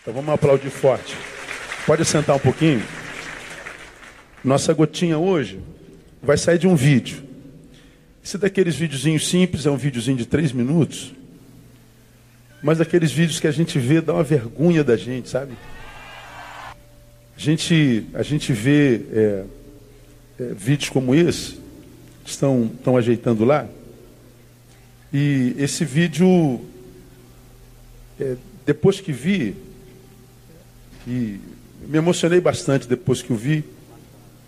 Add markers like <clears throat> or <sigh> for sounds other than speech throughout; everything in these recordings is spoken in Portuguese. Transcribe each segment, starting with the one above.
Então vamos aplaudir forte. Pode sentar um pouquinho? Nossa gotinha hoje vai sair de um vídeo. Esse daqueles videozinhos simples, é um videozinho de três minutos. Mas daqueles vídeos que a gente vê, dá uma vergonha da gente, sabe? A gente, a gente vê é, é, vídeos como esse, estão, estão ajeitando lá. E esse vídeo, é, depois que vi, e me emocionei bastante depois que o vi.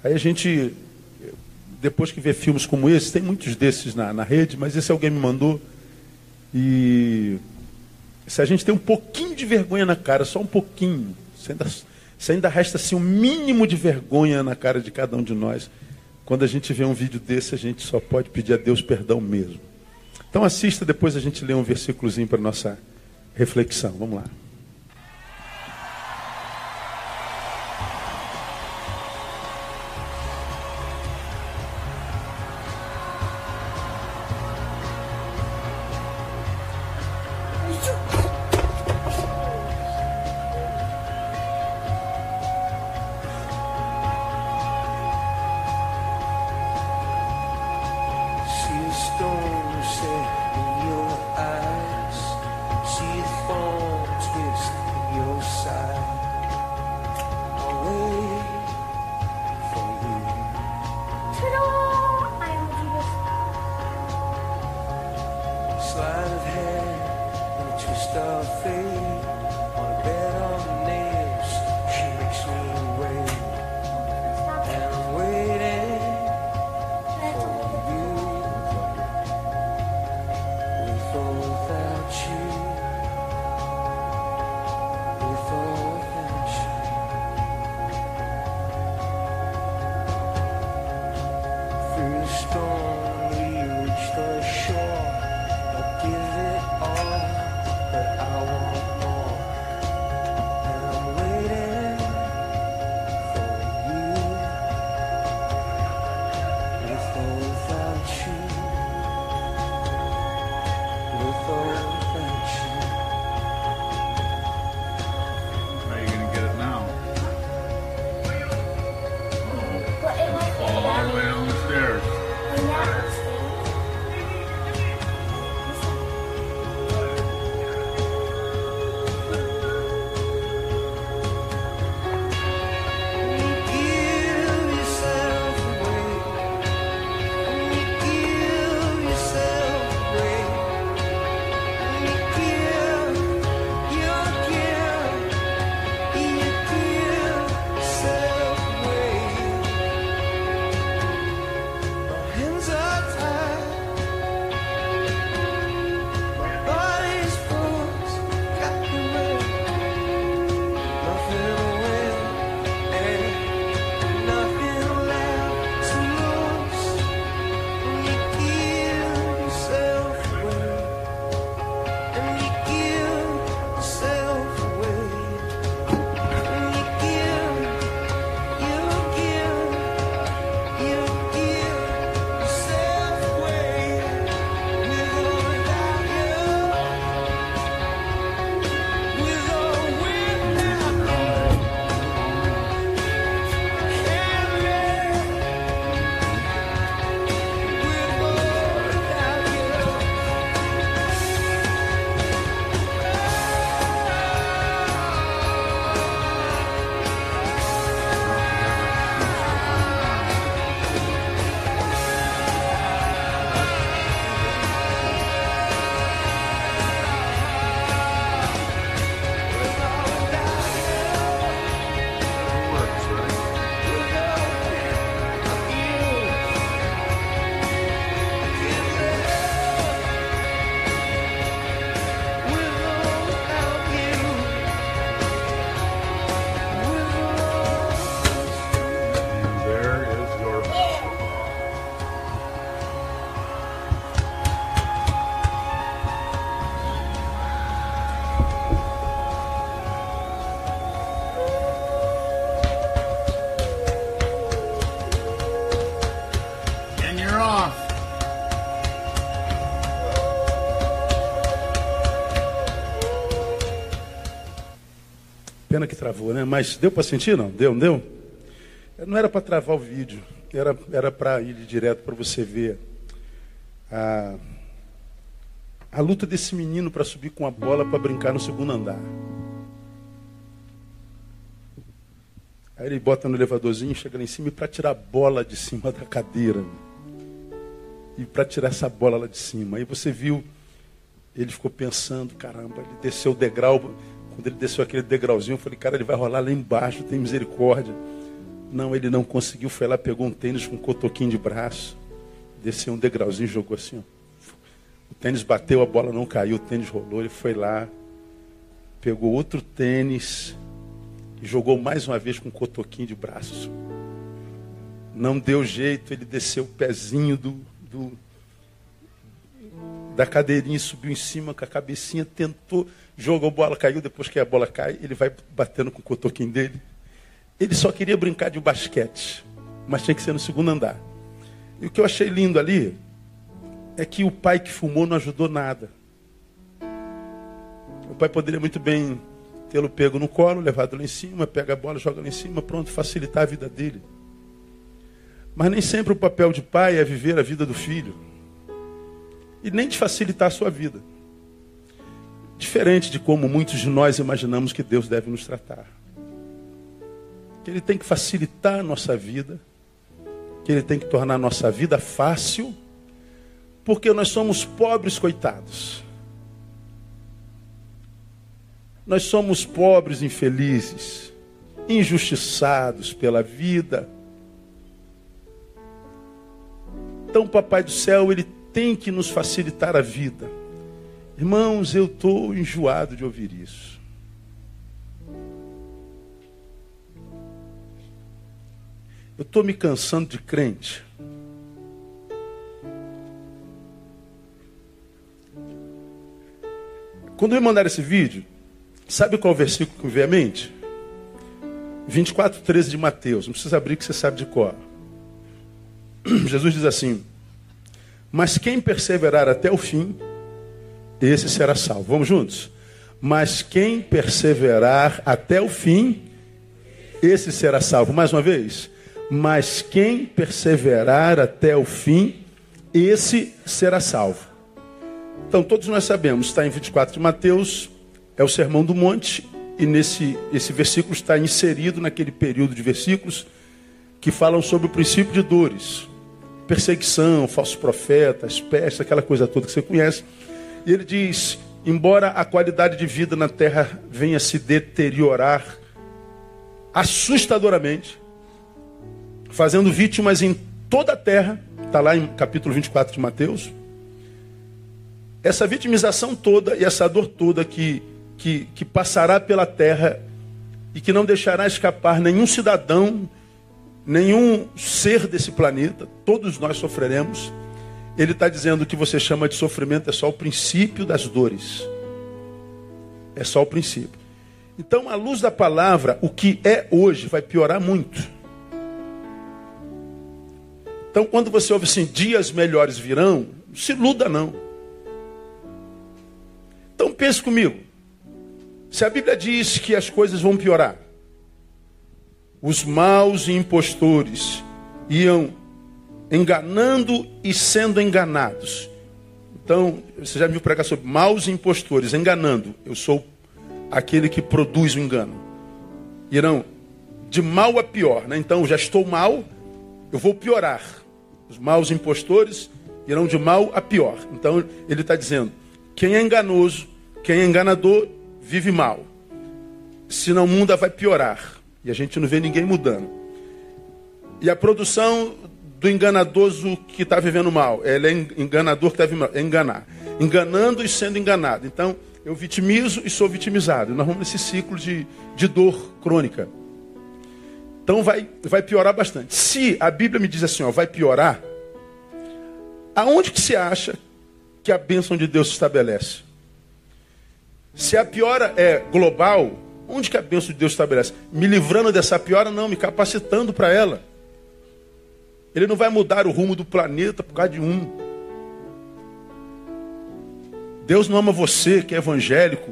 Aí a gente, depois que vê filmes como esse, tem muitos desses na, na rede, mas esse alguém me mandou. E se a gente tem um pouquinho de vergonha na cara, só um pouquinho, se ainda, se ainda resta assim um mínimo de vergonha na cara de cada um de nós, quando a gente vê um vídeo desse, a gente só pode pedir a Deus perdão mesmo. Então assista, depois a gente lê um versículozinho para nossa reflexão. Vamos lá. Pena que travou, né? Mas deu para sentir, não? Deu, não deu? Não era para travar o vídeo, era, para ir direto para você ver a, a luta desse menino para subir com a bola para brincar no segundo andar. Aí ele bota no elevadorzinho, chega lá em cima e para tirar a bola de cima da cadeira. E para tirar essa bola lá de cima. Aí você viu, ele ficou pensando, caramba, ele desceu o degrau. Quando ele desceu aquele degrauzinho, eu falei, cara, ele vai rolar lá embaixo, tem misericórdia. Não, ele não conseguiu, foi lá, pegou um tênis com um cotoquinho de braço, desceu um degrauzinho, jogou assim, ó. O tênis bateu, a bola não caiu, o tênis rolou, ele foi lá, pegou outro tênis e jogou mais uma vez com um cotoquinho de braço. Não deu jeito, ele desceu o pezinho do, do da cadeirinha, subiu em cima com a cabecinha, tentou, jogou a bola, caiu, depois que a bola cai, ele vai batendo com o cotoquinho dele. Ele só queria brincar de basquete, mas tinha que ser no segundo andar. E o que eu achei lindo ali é que o pai que fumou não ajudou nada. O pai poderia muito bem tê-lo pego no colo, levado lá em cima, pega a bola, joga lá em cima, pronto, facilitar a vida dele. Mas nem sempre o papel de pai é viver a vida do filho. E nem de facilitar a sua vida. Diferente de como muitos de nós imaginamos que Deus deve nos tratar. Que Ele tem que facilitar a nossa vida, que Ele tem que tornar a nossa vida fácil porque nós somos pobres coitados. Nós somos pobres infelizes, injustiçados pela vida. Então, Papai do céu, ele tem que nos facilitar a vida. Irmãos, eu estou enjoado de ouvir isso. Eu estou me cansando de crente Quando me mandaram esse vídeo, sabe qual versículo que veio à mente? 24, 13 de Mateus. Não precisa abrir que você sabe de cor. <clears throat> Jesus diz assim: Mas quem perseverar até o fim, esse será salvo. Vamos juntos? Mas quem perseverar até o fim, esse será salvo. Mais uma vez. Mas quem perseverar até o fim, esse será salvo. Então, todos nós sabemos, está em 24 de Mateus, é o Sermão do Monte, e nesse esse versículo está inserido naquele período de versículos que falam sobre o princípio de dores, perseguição, falsos profetas, peste, aquela coisa toda que você conhece. E ele diz: embora a qualidade de vida na terra venha se deteriorar assustadoramente, fazendo vítimas em toda a terra, está lá em capítulo 24 de Mateus essa vitimização toda e essa dor toda que, que, que passará pela terra e que não deixará escapar nenhum cidadão, nenhum ser desse planeta, todos nós sofreremos. Ele está dizendo que você chama de sofrimento é só o princípio das dores. É só o princípio. Então, à luz da palavra, o que é hoje vai piorar muito. Então, quando você ouve assim, dias melhores virão, não se iluda não. Então pense comigo. Se a Bíblia diz que as coisas vão piorar, os maus impostores iam enganando e sendo enganados. Então, você já me pregar sobre maus impostores, enganando. Eu sou aquele que produz o engano. Irão de mal a pior, né? Então, já estou mal, eu vou piorar. Os maus impostores irão de mal a pior. Então, ele está dizendo: quem é enganoso quem é enganador vive mal. Senão o mundo vai piorar. E a gente não vê ninguém mudando. E a produção do enganadoso que está vivendo mal. Ele é enganador que vivendo mal. É enganar. Enganando e sendo enganado. Então, eu vitimizo e sou vitimizado. Nós vamos nesse ciclo de, de dor crônica. Então vai, vai piorar bastante. Se a Bíblia me diz assim, ó, vai piorar, aonde que se acha que a bênção de Deus se estabelece? Se a piora é global, onde que a bênção de Deus estabelece? Me livrando dessa piora, não, me capacitando para ela. Ele não vai mudar o rumo do planeta por causa de um. Deus não ama você que é evangélico.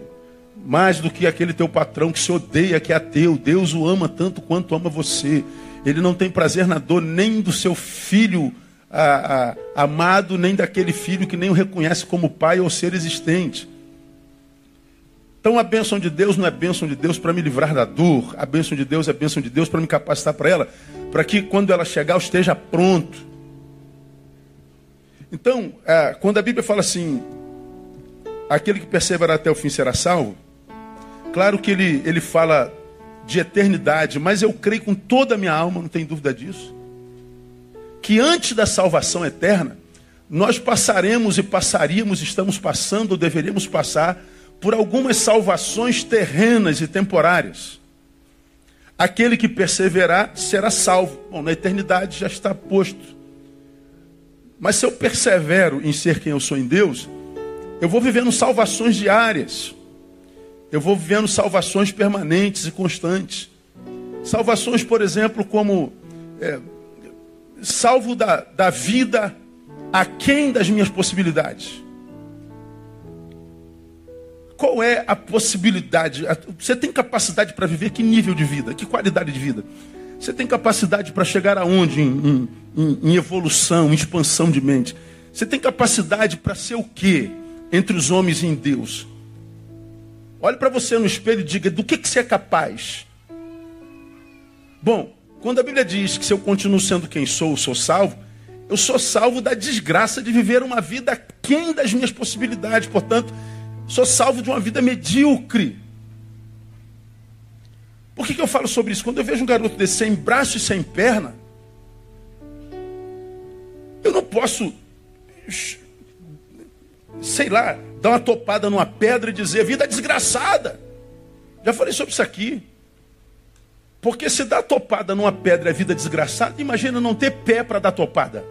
mais do que aquele teu patrão que se odeia, que é ateu. Deus o ama tanto quanto ama você. Ele não tem prazer na dor nem do seu filho a, a, amado, nem daquele filho que nem o reconhece como pai ou ser existente. Então a bênção de Deus não é bênção de Deus para me livrar da dor. A bênção de Deus é bênção de Deus para me capacitar para ela, para que quando ela chegar eu esteja pronto. Então, é, quando a Bíblia fala assim, aquele que perseverar até o fim será salvo, claro que ele, ele fala de eternidade, mas eu creio com toda a minha alma, não tem dúvida disso, que antes da salvação eterna, nós passaremos e passaríamos, estamos passando ou deveríamos passar por algumas salvações terrenas e temporárias. Aquele que perseverar será salvo. Bom, na eternidade já está posto. Mas se eu persevero em ser quem eu sou em Deus, eu vou vivendo salvações diárias. Eu vou vivendo salvações permanentes e constantes. Salvações, por exemplo, como é, salvo da, da vida aquém das minhas possibilidades. Qual é a possibilidade? Você tem capacidade para viver que nível de vida? Que qualidade de vida? Você tem capacidade para chegar aonde em, em, em, evolução, em expansão de mente? Você tem capacidade para ser o quê entre os homens e em Deus? Olhe para você no espelho e diga do que, que você é capaz. Bom, quando a Bíblia diz que se eu continuo sendo quem sou, sou salvo, eu sou salvo da desgraça de viver uma vida quem das minhas possibilidades. Portanto, sou salvo de uma vida medíocre. Por que, que eu falo sobre isso? Quando eu vejo um garoto desse sem braço e sem perna, eu não posso, sei lá, dar uma topada numa pedra e dizer vida desgraçada. Já falei sobre isso aqui. Porque se dar topada numa pedra é vida desgraçada, imagina não ter pé para dar topada.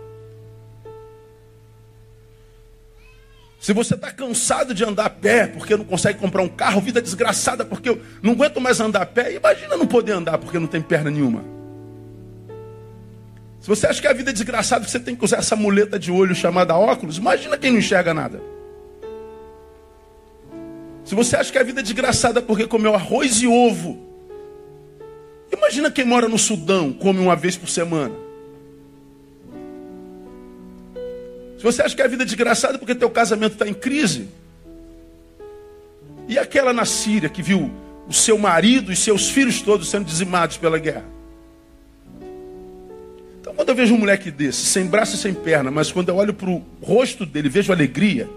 Se você está cansado de andar a pé porque não consegue comprar um carro, vida desgraçada porque eu não aguento mais andar a pé, imagina não poder andar porque não tem perna nenhuma. Se você acha que a vida é desgraçada porque você tem que usar essa muleta de olho chamada óculos, imagina quem não enxerga nada. Se você acha que a vida é desgraçada porque comeu arroz e ovo, imagina quem mora no Sudão, come uma vez por semana. Se você acha que a vida é desgraçada porque teu casamento está em crise, e aquela na Síria que viu o seu marido e seus filhos todos sendo dizimados pela guerra? Então, quando eu vejo um moleque desse, sem braço e sem perna, mas quando eu olho para o rosto dele, vejo alegria,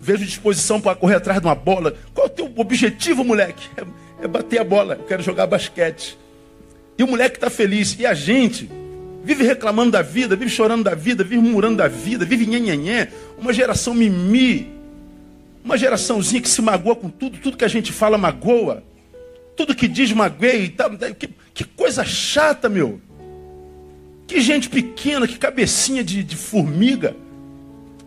vejo disposição para correr atrás de uma bola. Qual é o teu objetivo, moleque? É, é bater a bola. Eu quero jogar basquete. E o moleque está feliz. E a gente vive reclamando da vida, vive chorando da vida, vive murando da vida, vive nhenhenhé. Uma geração mimi. Uma geraçãozinha que se magoa com tudo, tudo que a gente fala magoa. Tudo que diz magoei e tal. Que, que, coisa chata, meu. Que gente pequena, que cabecinha de, de formiga.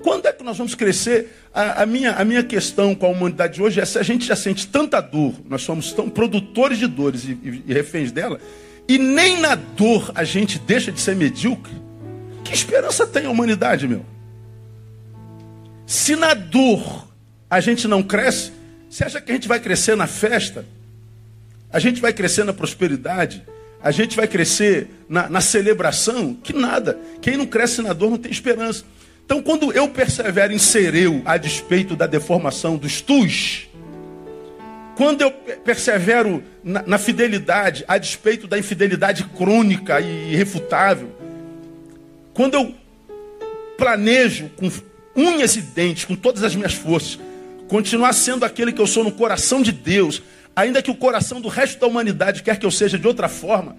Quando é que nós vamos crescer? A, a, minha, a minha questão com a humanidade hoje é se a gente já sente tanta dor, nós somos tão produtores de dores e, e, e reféns dela, e nem na dor a gente deixa de ser medíocre, que esperança tem a humanidade, meu? Se na dor a gente não cresce, você acha que a gente vai crescer na festa? A gente vai crescer na prosperidade? A gente vai crescer na, na celebração? Que nada. Quem não cresce na dor não tem esperança. Então, quando eu persevero em ser eu, a despeito da deformação dos tus, quando eu persevero na, na, fidelidade, a despeito da infidelidade crônica e irrefutável, quando eu planejo com unhas e dentes, com todas as minhas forças, continuar sendo aquele que eu sou no coração de Deus, ainda que o coração do resto da humanidade quer que eu seja de outra forma,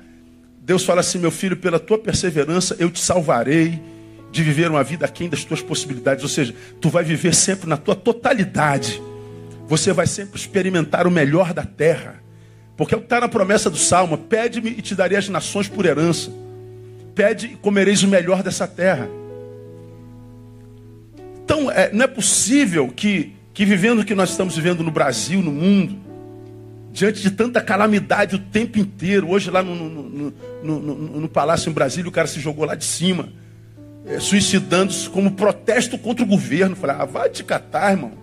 Deus fala assim: meu filho, pela tua perseverança eu te salvarei de viver uma vida aquém das tuas possibilidades, ou seja, tu vai viver sempre na tua totalidade você vai sempre experimentar o melhor da terra. Porque é está na promessa do Salmo: pede-me e te darei as nações por herança. Pede e comereis o melhor dessa terra. Então, é, não é possível que, que vivendo o que nós estamos vivendo no Brasil, no mundo, diante de tanta calamidade o tempo inteiro, hoje lá no, no, no, no Palácio em Brasília, o cara se jogou lá de cima, é, suicidando-se como protesto contra o governo. Falei, ah, vai te catar, irmão.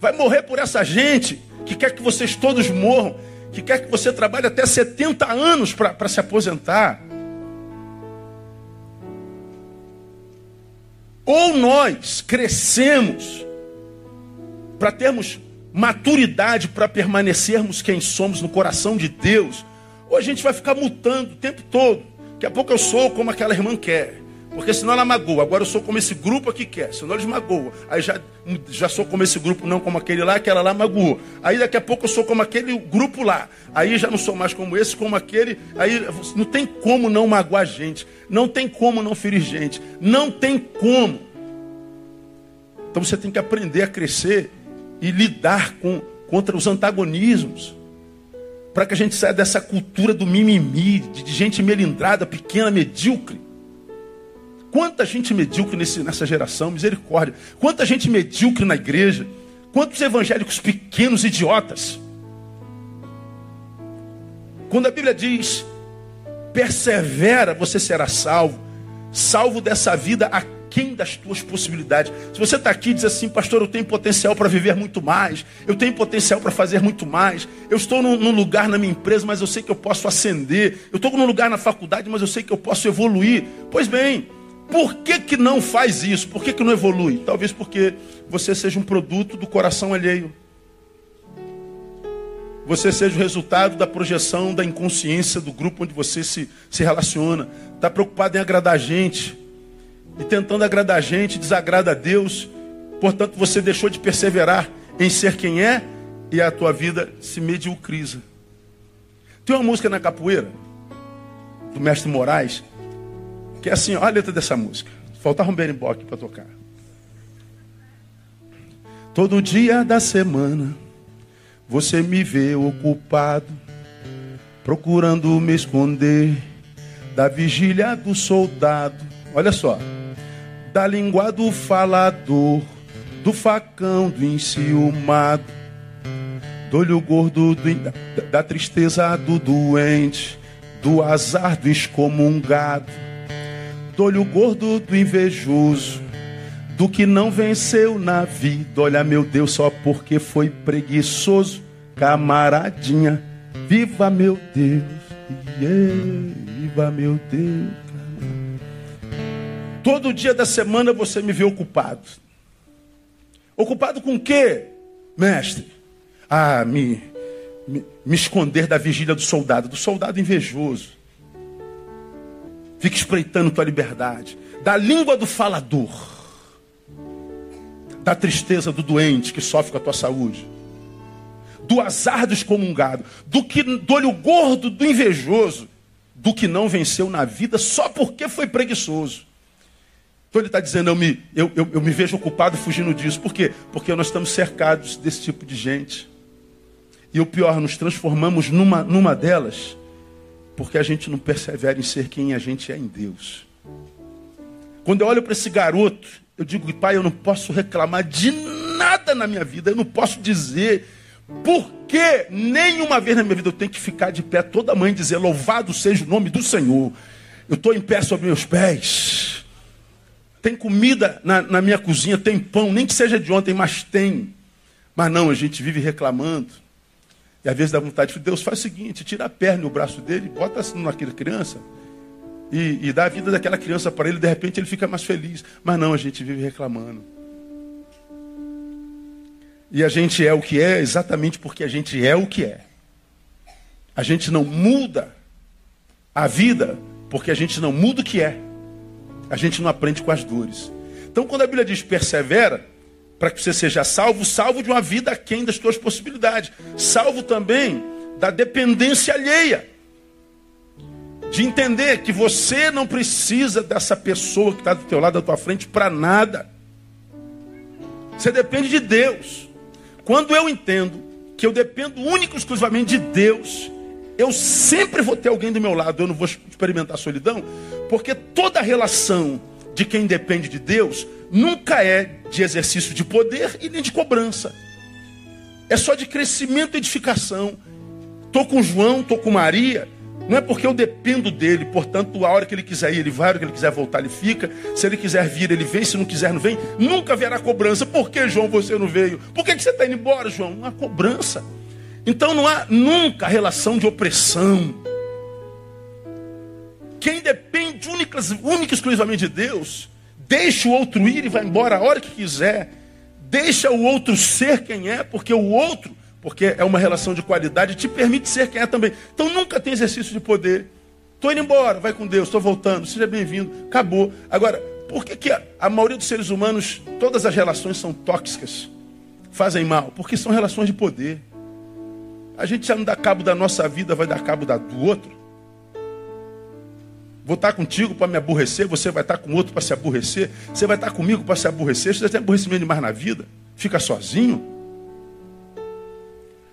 Vai morrer por essa gente que quer que vocês todos morram, que quer que você trabalhe até 70 anos para se aposentar. Ou nós crescemos para termos maturidade para permanecermos quem somos no coração de Deus, ou a gente vai ficar mutando o tempo todo. Daqui a pouco eu sou como aquela irmã quer. Porque senão ela magoa. Agora eu sou como esse grupo aqui quer. Senão eles magoam. Aí já, já sou como esse grupo, não como aquele lá, aquela lá magoou. Aí daqui a pouco eu sou como aquele grupo lá. Aí já não sou mais como esse, como aquele. Aí não tem como não magoar gente. Não tem como não ferir gente. Não tem como. Então você tem que aprender a crescer e lidar com, contra os antagonismos. Para que a gente saia dessa cultura do mimimi, de gente melindrada, pequena, medíocre. Quanta gente medíocre nesse, nessa geração, misericórdia. Quanta gente medíocre na igreja. Quantos evangélicos pequenos, idiotas. Quando a Bíblia diz, persevera, você será salvo. Salvo dessa vida aquém das tuas possibilidades. Se você está aqui e diz assim, pastor, eu tenho potencial para viver muito mais, eu tenho potencial para fazer muito mais, eu estou num, num, lugar na minha empresa, mas eu sei que eu posso ascender, eu estou num lugar na faculdade, mas eu sei que eu posso evoluir. Pois bem, por que, que não faz isso? Por que, que não evolui? Talvez porque você seja um produto do coração alheio. Você seja o resultado da projeção da inconsciência do grupo onde você se, se relaciona. Está preocupado em agradar a gente. E tentando agradar a gente, desagrada a Deus. Portanto, você deixou de perseverar em ser quem é e a tua vida se mediocriza. Tem uma música na capoeira, do mestre Moraes, que é assim, olha a letra dessa música. Faltava um berimbau para tocar. Todo dia da semana você me vê ocupado, procurando me esconder da vigília do soldado. Olha só, da língua do falador, do facão do enciumado, do olho gordo do, da, da tristeza do doente, do azar do excomungado do olho gordo do invejoso, do que não venceu na vida. Olha, meu Deus, só porque foi preguiçoso, camaradinha. Viva meu Deus, yeah, viva meu Deus. Todo dia da semana você me vê ocupado. Ocupado com o quê, mestre? Ah, me, me, me esconder da vigília do soldado, do soldado invejoso Fica espreitando tua liberdade. Da língua do falador. Da tristeza do doente que sofre com a tua saúde. Do azar do excomungado. Do, que, do olho gordo do invejoso. Do que não venceu na vida só porque foi preguiçoso. Então ele está dizendo, eu me, eu, eu, eu me vejo ocupado fugindo disso. Por quê? Porque nós estamos cercados desse tipo de gente. E o pior, nos transformamos numa, numa delas porque a gente não persevera em ser quem a gente é em Deus. Quando eu olho para esse garoto, eu digo, pai, eu não posso reclamar de nada na minha vida, eu não posso dizer porque nenhuma vez na minha vida eu tenho que ficar de pé toda mãe dizer louvado seja o nome do Senhor. Eu estou em pé sobre meus pés. Tem comida na, na minha cozinha, tem pão, nem que seja de ontem, mas tem. Mas não, a gente vive reclamando. E às vezes dá vontade de Deus faz o seguinte, tira a perna e o braço dele, bota assim naquela criança e, e dá a vida daquela criança para ele, de repente ele fica mais feliz. Mas não, a gente vive reclamando. E a gente é o que é exatamente porque a gente é o que é. A gente não muda a vida porque a gente não muda o que é. A gente não aprende com as dores. Então, quando a Bíblia diz persevera, para que você seja salvo, salvo de uma vida aquém das tuas possibilidades, salvo também da dependência alheia. De entender que você não precisa dessa pessoa que está do teu lado, da tua frente, para nada. Você depende de Deus. Quando eu entendo que eu dependo único e exclusivamente de Deus, eu sempre vou ter alguém do meu lado, eu não vou experimentar solidão, porque toda relação de quem depende de Deus nunca é de exercício de poder e nem de cobrança. É só de crescimento e edificação. Estou com João, estou com Maria, Não é porque eu dependo dele, portanto, a hora que ele quiser ir, ele vai, a hora que ele quiser voltar, ele fica. Se ele quiser vir, ele vem. Se não quiser, não vem. Nunca haverá cobrança. Por que, João, você não veio? Por que, que você está indo embora, João? Não há cobrança. Então não há nunca relação de opressão. Quem depende única, única e exclusivamente de Deus, deixa o outro ir e vai embora a hora que quiser. Deixa o outro ser quem é, porque o outro, porque é uma relação de qualidade, te permite ser quem é também. Então nunca tem exercício de poder. Estou indo embora, vai com Deus, estou voltando, seja bem-vindo, acabou. Agora, por que, que a, a maioria dos seres humanos, todas as relações são tóxicas, fazem mal? Porque são relações de poder. A gente já não dá cabo da nossa vida, vai dar cabo da, do outro. Vou estar contigo para me aborrecer, você vai estar com outro para se aborrecer, você vai estar comigo para se aborrecer, você já tem aborrecimento demais na vida, fica sozinho.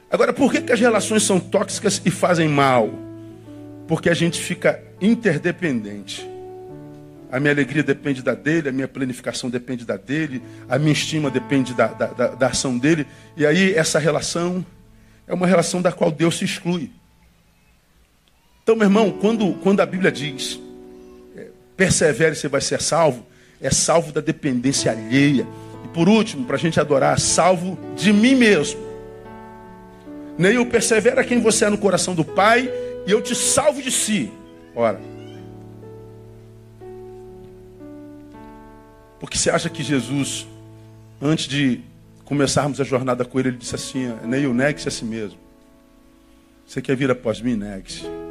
Agora, por que, que as relações são tóxicas e fazem mal? Porque a gente fica interdependente. A minha alegria depende da dele, a minha planificação depende da dele, a minha estima depende da, da, da, da ação dele. E aí essa relação é uma relação da qual Deus se exclui. Então, meu irmão, quando, quando a Bíblia diz, é, persevere, você vai ser salvo, é salvo da dependência alheia. E por último, para a gente adorar, salvo de mim mesmo. Nem o persevera quem você é no coração do Pai, e eu te salvo de si. Ora. Porque você acha que Jesus, antes de começarmos a jornada com ele, ele disse assim: Neil, negue-se a si mesmo. Você quer vir após mim? Negue-se.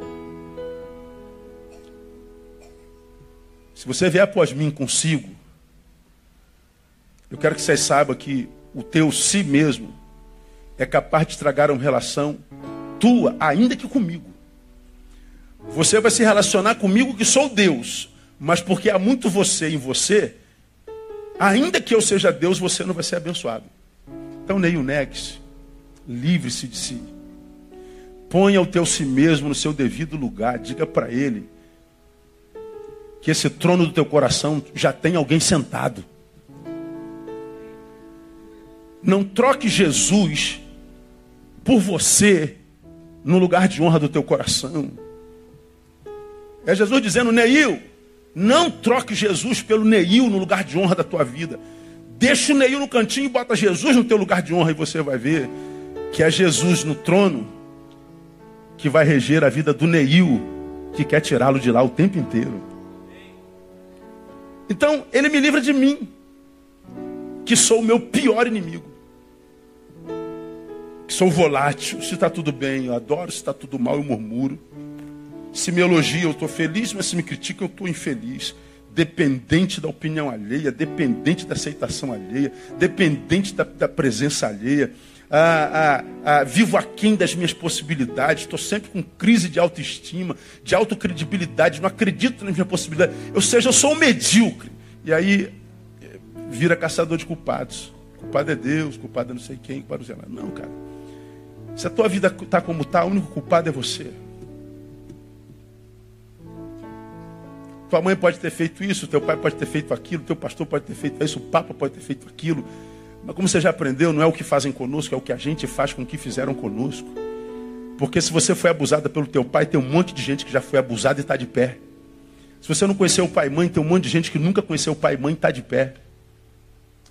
Se você vier após mim consigo, eu quero que vocês saibam que o teu si mesmo é capaz de estragar uma relação tua, ainda que comigo. Você vai se relacionar comigo que sou Deus, mas porque há muito você em você, ainda que eu seja Deus, você não vai ser abençoado. Então, Neil, negue-se. Livre-se de si. Ponha o teu si mesmo no seu devido lugar. Diga para ele que esse trono do teu coração já tem alguém sentado. Não troque Jesus por você no lugar de honra do teu coração. É Jesus dizendo, Neil, não troque Jesus pelo Neil no lugar de honra da tua vida. Deixa o Neil no cantinho e bota Jesus no teu lugar de honra e você vai ver que é Jesus no trono que vai reger a vida do Neil, que quer tirá-lo de lá o tempo inteiro. Então, ele me livra de mim, que sou o meu pior inimigo. Que sou volátil, se está tudo bem, eu adoro, se está tudo mal, eu murmuro. Se me elogia, eu estou feliz, mas se me critica, eu estou infeliz dependente da opinião alheia, dependente da aceitação alheia, dependente da, da presença alheia. Ah, ah, ah, vivo aquém das minhas possibilidades, estou sempre com crise de autoestima, de autocredibilidade, não acredito nas minhas possibilidades. Ou seja, eu sou um medíocre. E aí vira caçador de culpados. Culpado é Deus, culpado é não sei quem, culpado é Não, cara. Se a tua vida está como está, o único culpado é você. Tua mãe pode ter feito isso, teu pai pode ter feito aquilo, teu pastor pode ter feito isso, o papa pode ter feito aquilo. Mas como você já aprendeu, não é o que fazem conosco, é o que a gente faz com o que fizeram conosco. Porque se você foi abusada pelo teu pai, tem um monte de gente que já foi abusada e está de pé. Se você não conheceu o pai e mãe, tem um monte de gente que nunca conheceu o pai e mãe e está de pé.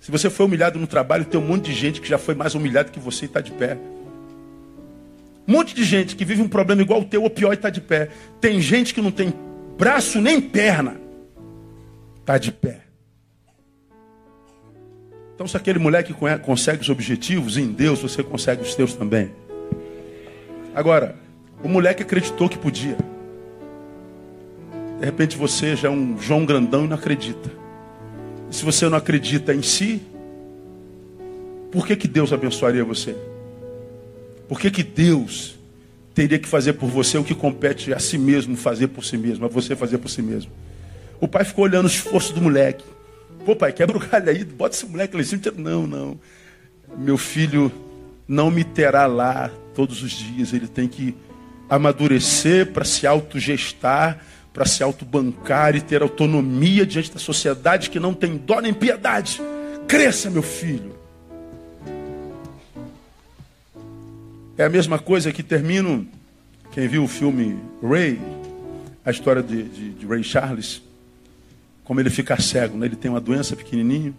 Se você foi humilhado no trabalho, tem um monte de gente que já foi mais humilhado que você e está de pé. Um monte de gente que vive um problema igual o teu ou pior e está de pé. Tem gente que não tem braço nem perna, está de pé. Então, se aquele moleque consegue os objetivos em Deus, você consegue os teus também. Agora, o moleque acreditou que podia. De repente você já é um João grandão e não acredita. E se você não acredita em si, por que, que Deus abençoaria você? Por que, que Deus teria que fazer por você o que compete a si mesmo fazer por si mesmo, a você fazer por si mesmo. O pai ficou olhando o esforço do moleque. Pô, pai, quebra o galho aí, bota esse moleque lá em cima. Não, não. Meu filho não me terá lá todos os dias. Ele tem que amadurecer para se autogestar, para se autobancar e ter autonomia diante da sociedade que não tem dó nem piedade. Cresça, meu filho. É a mesma coisa que termino Quem viu o filme Ray, a história de, de, de Ray Charles, como ele fica cego, né? ele tem uma doença pequenininho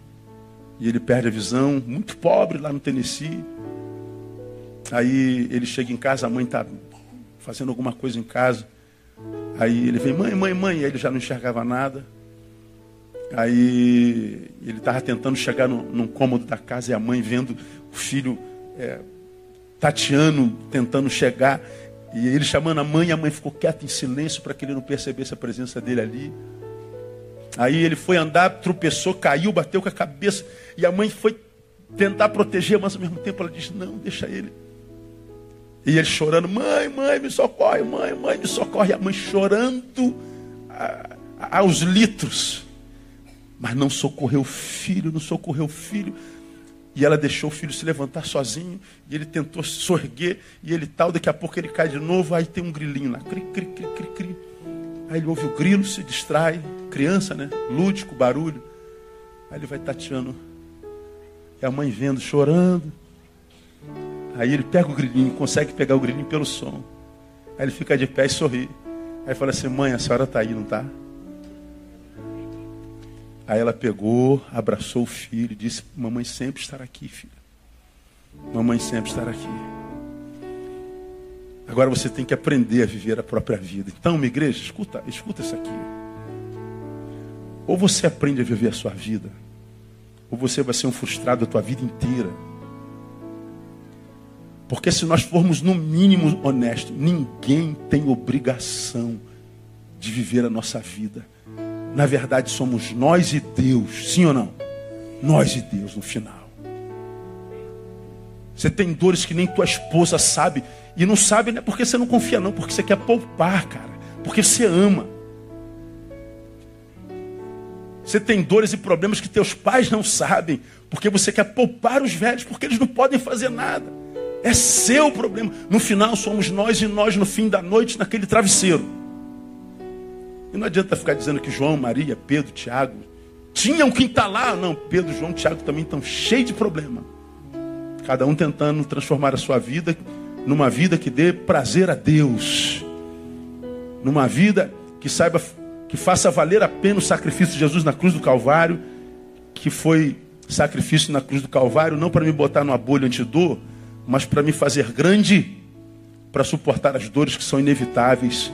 e ele perde a visão, muito pobre lá no Tennessee. Aí ele chega em casa, a mãe está fazendo alguma coisa em casa. Aí ele vem, mãe, mãe, mãe, aí ele já não enxergava nada. Aí ele estava tentando chegar no, num cômodo da casa e a mãe vendo o filho é, tateando, tentando chegar. E ele chamando a mãe, a mãe ficou quieta em silêncio para que ele não percebesse a presença dele ali. Aí ele foi andar, tropeçou, caiu, bateu com a cabeça. E a mãe foi tentar proteger, mas ao mesmo tempo ela disse: Não, deixa ele. E ele chorando: Mãe, mãe, me socorre, mãe, mãe, me socorre. E a mãe chorando aos litros. Mas não socorreu o filho, não socorreu o filho. E ela deixou o filho se levantar sozinho. E ele tentou se sorguer. E ele tal. Daqui a pouco ele cai de novo. Aí tem um grilinho lá. Cri, cri, cri, cri, cri. Aí ele ouve o grilo, se distrai. Criança, né? Lúdico, barulho. Aí ele vai tateando. E a mãe vendo, chorando. Aí ele pega o grilinho, consegue pegar o grilinho pelo som. Aí ele fica de pé e sorri. Aí fala assim: Mãe, a senhora está aí, não está? Aí ela pegou, abraçou o filho e disse: Mamãe sempre estará aqui, filho. Mamãe sempre estará aqui. Agora você tem que aprender a viver a própria vida. Então, minha igreja, escuta, escuta isso aqui. Ou você aprende a viver a sua vida, ou você vai ser um frustrado a tua vida inteira. Porque se nós formos no mínimo honestos, ninguém tem obrigação de viver a nossa vida. Na verdade, somos nós e Deus, sim ou não? Nós e Deus no final. Você tem dores que nem tua esposa sabe. E não sabe não é porque você não confia, não, porque você quer poupar, cara. Porque você ama. Você tem dores e problemas que teus pais não sabem, porque você quer poupar os velhos, porque eles não podem fazer nada. É seu problema. No final somos nós e nós no fim da noite naquele travesseiro. E não adianta ficar dizendo que João, Maria, Pedro, Tiago tinham que estar lá. Não, Pedro, João, Tiago também estão cheios de problema. Cada um tentando transformar a sua vida numa vida que dê prazer a Deus. Numa vida que saiba, que faça valer a pena o sacrifício de Jesus na cruz do Calvário, que foi sacrifício na cruz do Calvário, não para me botar numa bolha antidor, mas para me fazer grande, para suportar as dores que são inevitáveis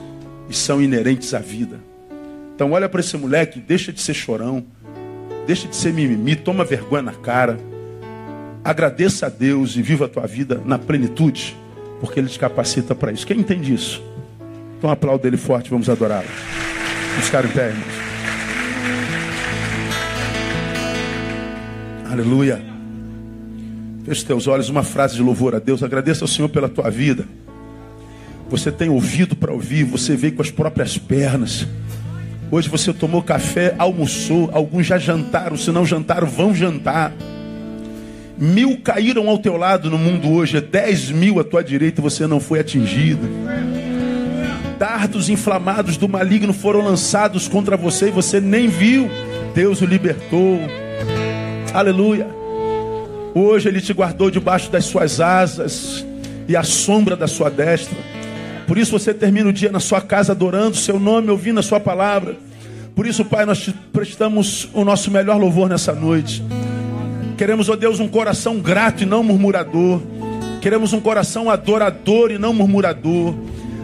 e são inerentes à vida. Então olha para esse moleque, deixa de ser chorão, deixa de ser mimimi, toma vergonha na cara. Agradeça a Deus e viva a tua vida na plenitude, porque Ele te capacita para isso. Quem entende isso? Então aplauda Ele forte, vamos adorá-lo. Vamos ficar em pé, irmãos. Aleluia. Feche teus olhos, uma frase de louvor a Deus. Agradeça ao Senhor pela tua vida. Você tem ouvido para ouvir, você veio com as próprias pernas. Hoje você tomou café, almoçou, alguns já jantaram, se não jantaram, vão jantar. Mil caíram ao teu lado no mundo hoje, dez mil à tua direita, você não foi atingido. Dardos inflamados do maligno foram lançados contra você e você nem viu. Deus o libertou. Aleluia. Hoje ele te guardou debaixo das suas asas e à sombra da sua destra. Por isso você termina o dia na sua casa adorando o seu nome, ouvindo a sua palavra. Por isso, Pai, nós te prestamos o nosso melhor louvor nessa noite. Queremos, ó oh Deus, um coração grato e não murmurador. Queremos um coração adorador e não murmurador.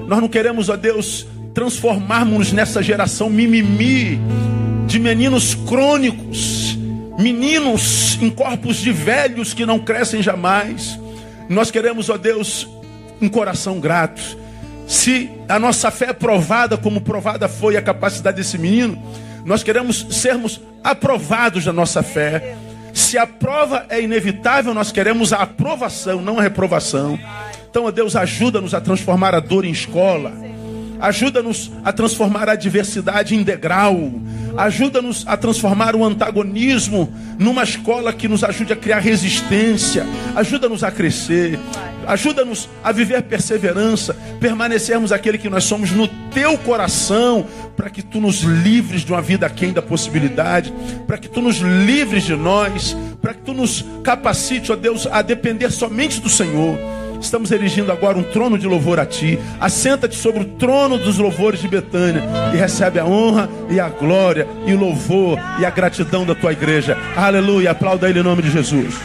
Nós não queremos, ó Deus, transformarmos nessa geração mimimi de meninos crônicos, meninos em corpos de velhos que não crescem jamais. Nós queremos, ó Deus, um coração grato se a nossa fé é provada, como provada foi a capacidade desse menino, nós queremos sermos aprovados da nossa fé. Se a prova é inevitável, nós queremos a aprovação, não a reprovação. Então, Deus, ajuda-nos a transformar a dor em escola. Ajuda-nos a transformar a adversidade em degrau. Ajuda-nos a transformar o antagonismo numa escola que nos ajude a criar resistência. Ajuda-nos a crescer. Ajuda-nos a viver perseverança, permanecermos aquele que nós somos no teu coração, para que tu nos livres de uma vida aquém da possibilidade, para que tu nos livres de nós, para que tu nos capacite, ó Deus, a depender somente do Senhor. Estamos erigindo agora um trono de louvor a Ti. Assenta-te sobre o trono dos louvores de Betânia e recebe a honra e a glória e o louvor e a gratidão da Tua igreja. Aleluia. Aplauda Ele em nome de Jesus.